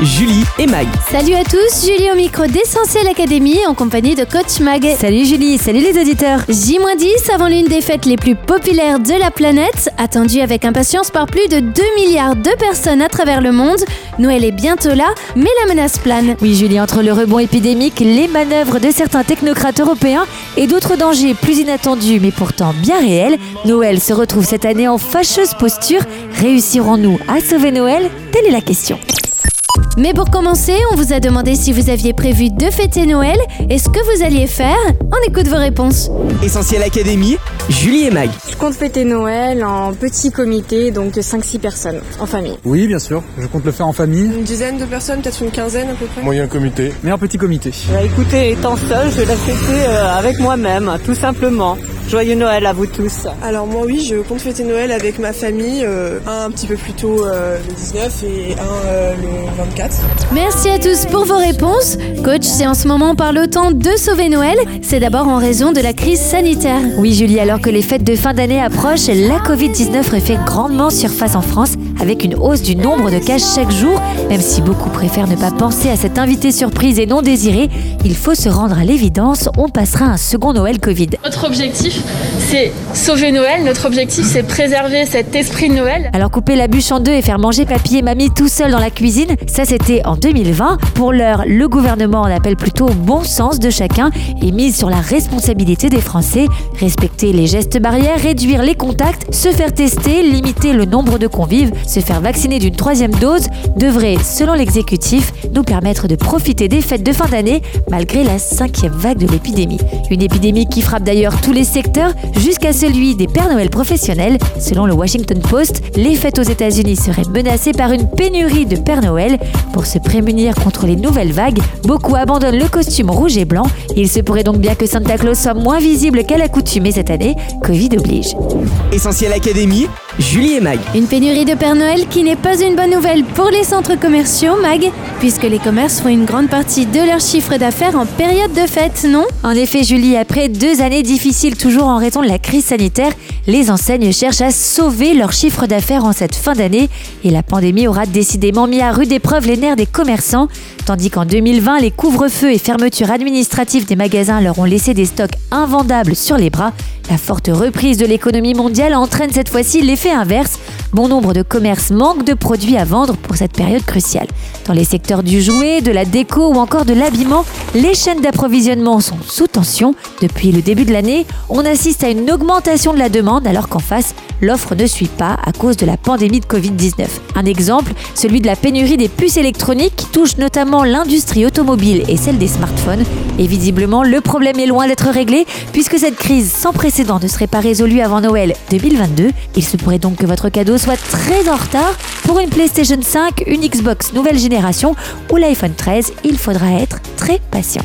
Julie et Mag. Salut à tous, Julie au micro d'Essentiel Academy en compagnie de Coach Mag. Salut Julie, salut les auditeurs. J-10 avant l'une des fêtes les plus populaires de la planète, attendue avec impatience par plus de 2 milliards de personnes à travers le monde. Noël est bientôt là, mais la menace plane. Oui Julie, entre le rebond épidémique, les manœuvres de certains technocrates européens et d'autres dangers plus inattendus mais pourtant bien réels, Noël se retrouve cette année en fâcheuse posture. Réussirons-nous à sauver Noël? Telle est la question. Mais pour commencer, on vous a demandé si vous aviez prévu de fêter Noël et ce que vous alliez faire. On écoute vos réponses. Essentiel Académie. Julie et Mag. Je compte fêter Noël en petit comité, donc 5-6 personnes, en famille. Oui, bien sûr. Je compte le faire en famille, Une dizaine de personnes, peut-être une quinzaine à peu près. Moyen comité. mais en petit comité. Bah, écoutez, étant seule, je vais la fêter euh, avec moi-même, tout simplement. Joyeux Noël à vous tous. Alors moi oui, je compte fêter Noël avec ma famille, euh, un un petit peu plus tôt euh, le 19 et un euh, le 24. Merci à tous pour vos réponses. Coach, c'est en ce moment par le temps de sauver Noël. C'est d'abord en raison de la crise sanitaire. Oui Julie, alors que les fêtes de fin d'année approchent, la Covid-19 refait grandement surface en France avec une hausse du nombre de cas chaque jour. Même si beaucoup préfèrent ne pas penser à cette invité surprise et non désirée, il faut se rendre à l'évidence, on passera un second Noël Covid. Notre objectif, c'est sauver Noël. Notre objectif, c'est préserver cet esprit de Noël. Alors couper la bûche en deux et faire manger papy et mamie tout seul dans la cuisine, ça c'était en 2020. Pour l'heure, le gouvernement en appelle plutôt au bon sens de chacun et mise sur la responsabilité des Français. Respecter les gestes barrières, réduire les contacts, se faire tester, limiter le nombre de convives, se faire vacciner d'une troisième dose devrait, selon l'exécutif, nous permettre de profiter des fêtes de fin d'année malgré la cinquième vague de l'épidémie. Une épidémie qui frappe d'ailleurs tous les secteurs jusqu'à celui des Pères Noël professionnels. Selon le Washington Post, les fêtes aux États-Unis seraient menacées par une pénurie de Père Noël. Pour se prémunir contre les nouvelles vagues, beaucoup abandonnent le costume rouge et blanc. Il se pourrait donc bien que Santa Claus soit moins visible qu'à l'accoutumée cette année. Covid oblige. Essentiel Académie. Julie et Mag. Une pénurie de Père Noël qui n'est pas une bonne nouvelle pour les centres commerciaux, Mag, puisque les commerces font une grande partie de leur chiffre d'affaires en période de fête, non? En effet, Julie, après deux années difficiles toujours en raison de la crise sanitaire, les enseignes cherchent à sauver leur chiffre d'affaires en cette fin d'année et la pandémie aura décidément mis à rude épreuve les nerfs des commerçants. Tandis qu'en 2020, les couvre-feux et fermetures administratives des magasins leur ont laissé des stocks invendables sur les bras, la forte reprise de l'économie mondiale entraîne cette fois-ci l'effet inverse. Bon nombre de commerces manquent de produits à vendre pour cette période cruciale. Dans les secteurs du jouet, de la déco ou encore de l'habillement, les chaînes d'approvisionnement sont sous tension. Depuis le début de l'année, on assiste à une augmentation de la demande alors qu'en face, l'offre ne suit pas à cause de la pandémie de Covid-19. Un exemple, celui de la pénurie des puces électroniques qui touche notamment l'industrie automobile et celle des smartphones. Et visiblement, le problème est loin d'être réglé puisque cette crise sans précédent ne serait pas résolue avant Noël 2022. Il se pourrait donc que votre cadeau soit très en retard. Pour une PlayStation 5, une Xbox nouvelle génération ou l'iPhone 13, il faudra être très patient.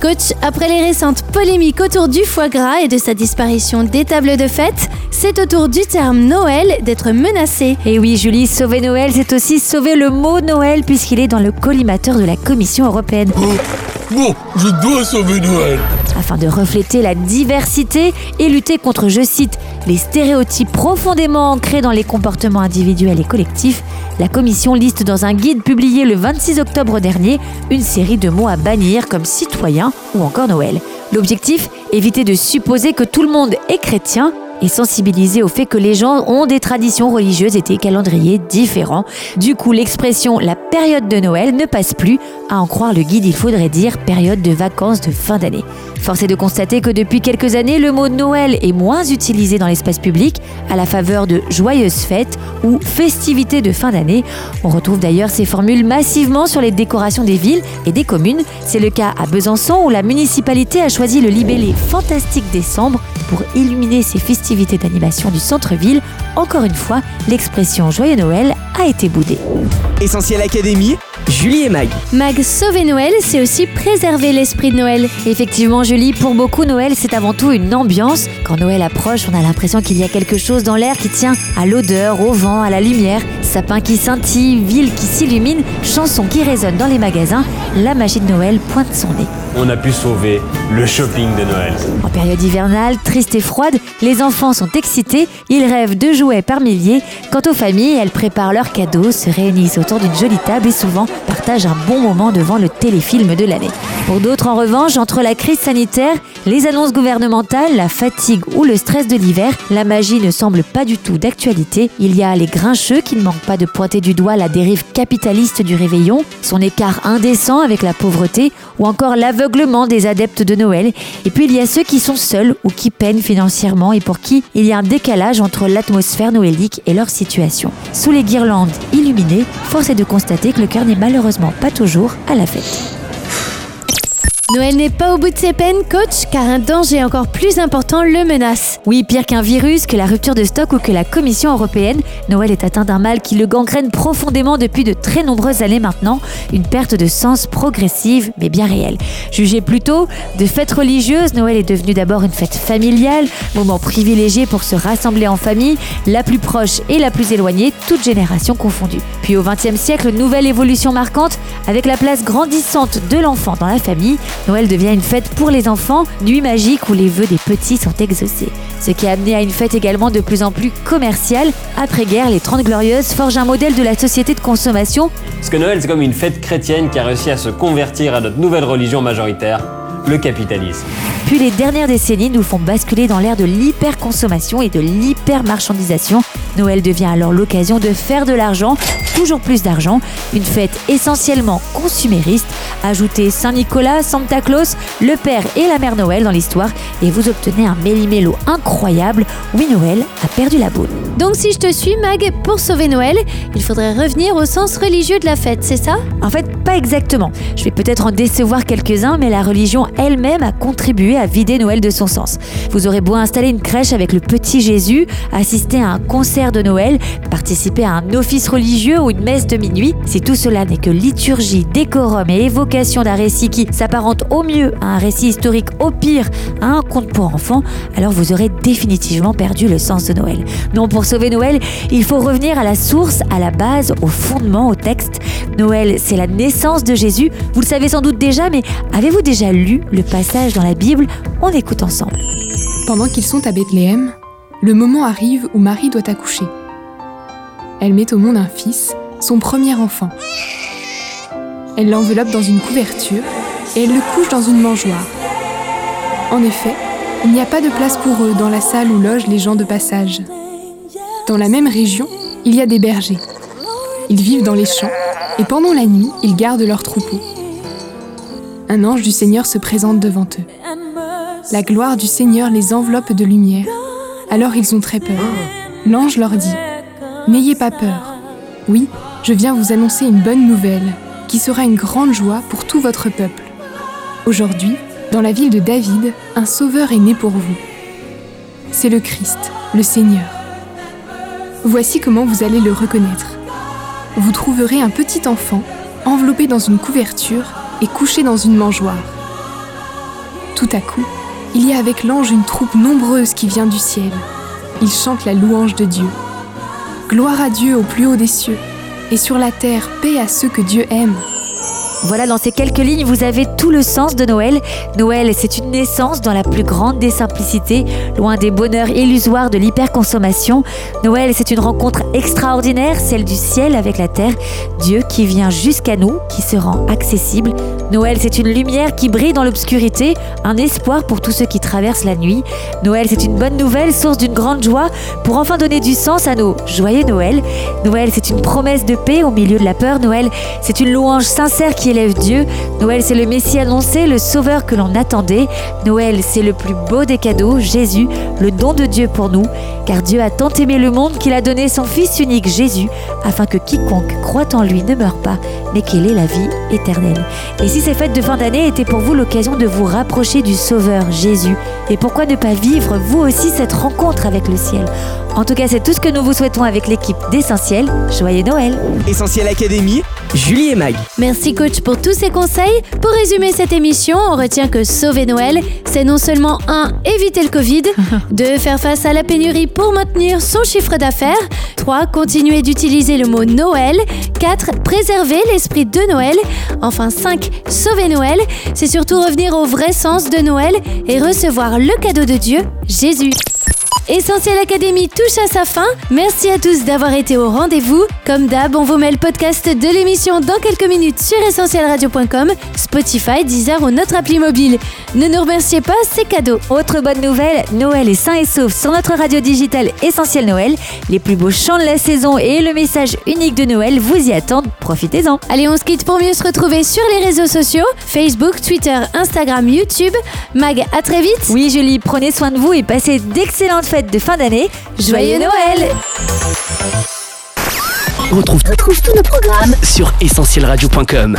Coach, après les récentes polémiques autour du foie gras et de sa disparition des tables de fête, c'est au tour du terme Noël d'être menacé. Et oui, Julie, sauver Noël, c'est aussi sauver le mot Noël puisqu'il est dans le collimateur de la Commission européenne. Bon, je dois sauver Noël. Afin de refléter la diversité et lutter contre, je cite, les stéréotypes profondément ancrés dans les comportements individuels et collectifs, la Commission liste dans un guide publié le 26 octobre dernier une série de mots à bannir comme citoyen ou encore Noël. L'objectif Éviter de supposer que tout le monde est chrétien et sensibiliser au fait que les gens ont des traditions religieuses et des calendriers différents. Du coup, l'expression la période de Noël ne passe plus. À en croire le guide, il faudrait dire période de vacances de fin d'année. Force est de constater que depuis quelques années, le mot Noël est moins utilisé dans l'espace public à la faveur de joyeuses fêtes ou festivités de fin d'année. On retrouve d'ailleurs ces formules massivement sur les décorations des villes et des communes. C'est le cas à Besançon où la municipalité a choisi le libellé Fantastique Décembre pour illuminer ses festivités d'animation du centre-ville. Encore une fois, l'expression Joyeux Noël a été boudée. Essentiel Académie. Julie et Mag. Mag, sauver Noël, c'est aussi préserver l'esprit de Noël. Effectivement, Julie, pour beaucoup, Noël, c'est avant tout une ambiance. Quand Noël approche, on a l'impression qu'il y a quelque chose dans l'air qui tient à l'odeur, au vent, à la lumière. sapins qui scintillent, ville qui s'illumine, chansons qui résonnent dans les magasins, la magie de Noël pointe son nez. On a pu sauver le shopping de Noël. En période hivernale, triste et froide, les enfants sont excités, ils rêvent de jouets par milliers. Quant aux familles, elles préparent leurs cadeaux, se réunissent autour d'une jolie table et souvent partagent un bon moment devant le téléfilm de l'année. Pour d'autres, en revanche, entre la crise sanitaire, les annonces gouvernementales, la fatigue ou le stress de l'hiver, la magie ne semble pas du tout d'actualité. Il y a les grincheux qui ne manquent pas de pointer du doigt la dérive capitaliste du réveillon, son écart indécent avec la pauvreté ou encore l'aveuglement des adeptes de Noël. Et puis il y a ceux qui sont seuls ou qui peinent financièrement et pour qui il y a un décalage entre l'atmosphère noélique et leur situation. Sous les guirlandes illuminées, force est de constater que le cœur n'est malheureusement pas toujours à la fête. Noël n'est pas au bout de ses peines, coach, car un danger encore plus important le menace. Oui, pire qu'un virus, que la rupture de stock ou que la Commission européenne, Noël est atteint d'un mal qui le gangrène profondément depuis de très nombreuses années maintenant, une perte de sens progressive mais bien réelle. Jugée plutôt de fête religieuse, Noël est devenu d'abord une fête familiale, moment privilégié pour se rassembler en famille, la plus proche et la plus éloignée, toutes générations confondues. Puis au XXe siècle, nouvelle évolution marquante avec la place grandissante de l'enfant dans la famille, Noël devient une fête pour les enfants, nuit magique où les vœux des petits sont exaucés. Ce qui a amené à une fête également de plus en plus commerciale. Après-guerre, les 30 Glorieuses forgent un modèle de la société de consommation. Parce que Noël, c'est comme une fête chrétienne qui a réussi à se convertir à notre nouvelle religion majoritaire, le capitalisme. Puis les dernières décennies nous font basculer dans l'ère de l'hyperconsommation et de l'hypermarchandisation. Noël devient alors l'occasion de faire de l'argent, toujours plus d'argent, une fête essentiellement consumériste. Ajoutez Saint-Nicolas, Santa Claus, le Père et la Mère Noël dans l'histoire et vous obtenez un méli-mélo incroyable. Oui, Noël a perdu la boule. Donc si je te suis, Mag, pour sauver Noël, il faudrait revenir au sens religieux de la fête, c'est ça? En fait, pas exactement. Je vais peut-être en décevoir quelques-uns, mais la religion elle-même a contribué à vider Noël de son sens. Vous aurez beau installer une crèche avec le petit Jésus, assister à un concert de Noël, participer à un office religieux ou une messe de minuit, si tout cela n'est que liturgie, décorum et évocation d'un récit qui s'apparente au mieux à un récit historique, au pire à un conte pour enfants, alors vous aurez définitivement perdu le sens de Noël. Non, pour sauver Noël, il faut revenir à la source, à la base, au fondement, au texte. Noël, c'est la naissance de Jésus. Vous le savez sans doute déjà, mais avez-vous déjà lu le passage dans la Bible? On écoute ensemble. Pendant qu'ils sont à Bethléem, le moment arrive où Marie doit accoucher. Elle met au monde un fils, son premier enfant. Elle l'enveloppe dans une couverture et elle le couche dans une mangeoire. En effet, il n'y a pas de place pour eux dans la salle où logent les gens de passage. Dans la même région, il y a des bergers. Ils vivent dans les champs et pendant la nuit, ils gardent leurs troupeaux. Un ange du Seigneur se présente devant eux. La gloire du Seigneur les enveloppe de lumière. Alors ils ont très peur. L'ange leur dit N'ayez pas peur. Oui, je viens vous annoncer une bonne nouvelle, qui sera une grande joie pour tout votre peuple. Aujourd'hui, dans la ville de David, un sauveur est né pour vous. C'est le Christ, le Seigneur. Voici comment vous allez le reconnaître. Vous trouverez un petit enfant enveloppé dans une couverture et couché dans une mangeoire. Tout à coup, il y a avec l'ange une troupe nombreuse qui vient du ciel. Ils chantent la louange de Dieu. Gloire à Dieu au plus haut des cieux, et sur la terre, paix à ceux que Dieu aime. Voilà, dans ces quelques lignes, vous avez tout le sens de Noël. Noël, c'est une naissance dans la plus grande des simplicités, loin des bonheurs illusoires de l'hyperconsommation. Noël, c'est une rencontre extraordinaire, celle du ciel avec la terre. Dieu qui vient jusqu'à nous, qui se rend accessible. Noël, c'est une lumière qui brille dans l'obscurité, un espoir pour tous ceux qui traversent la nuit. Noël, c'est une bonne nouvelle, source d'une grande joie, pour enfin donner du sens à nos joyeux Noël. Noël, c'est une promesse de paix au milieu de la peur. Noël, c'est une louange sincère qui élève Dieu. Noël, c'est le Messie annoncé, le Sauveur que l'on attendait. Noël, c'est le plus beau des cadeaux, Jésus, le don de Dieu pour nous. Car Dieu a tant aimé le monde qu'il a donné son Fils unique, Jésus, afin que quiconque croit en lui ne meure pas, mais qu'il ait la vie éternelle. Ces fêtes de fin d'année étaient pour vous l'occasion de vous rapprocher du Sauveur, Jésus, et pourquoi ne pas vivre vous aussi cette rencontre avec le ciel? En tout cas, c'est tout ce que nous vous souhaitons avec l'équipe d'Essentiel. Joyeux Noël Essentiel Académie, Julie et Mag. Merci coach pour tous ces conseils. Pour résumer cette émission, on retient que sauver Noël, c'est non seulement 1. éviter le Covid, 2. faire face à la pénurie pour maintenir son chiffre d'affaires, 3. Continuer d'utiliser le mot Noël. 4. Préserver l'esprit de Noël. Enfin 5. Sauver Noël. C'est surtout revenir au vrai sens de Noël et recevoir le cadeau de Dieu, Jésus. Essentiel Académie touche à sa fin. Merci à tous d'avoir été au rendez-vous. Comme d'hab, on vous met le podcast de l'émission dans quelques minutes sur essentielradio.com, Spotify, Deezer ou notre appli mobile. Ne nous remerciez pas, c'est cadeau. Autre bonne nouvelle, Noël est sain et sauf sur notre radio digitale Essentiel Noël. Les plus beaux chants de la saison et le message unique de Noël vous y attendent. Profitez-en. Allez, on se quitte pour mieux se retrouver sur les réseaux sociaux Facebook, Twitter, Instagram, YouTube. Mag, à très vite. Oui, Julie, prenez soin de vous et passez d'excellentes de fin d'année. Joyeux Noël On retrouve, tous nos programmes sur essentielradio.com.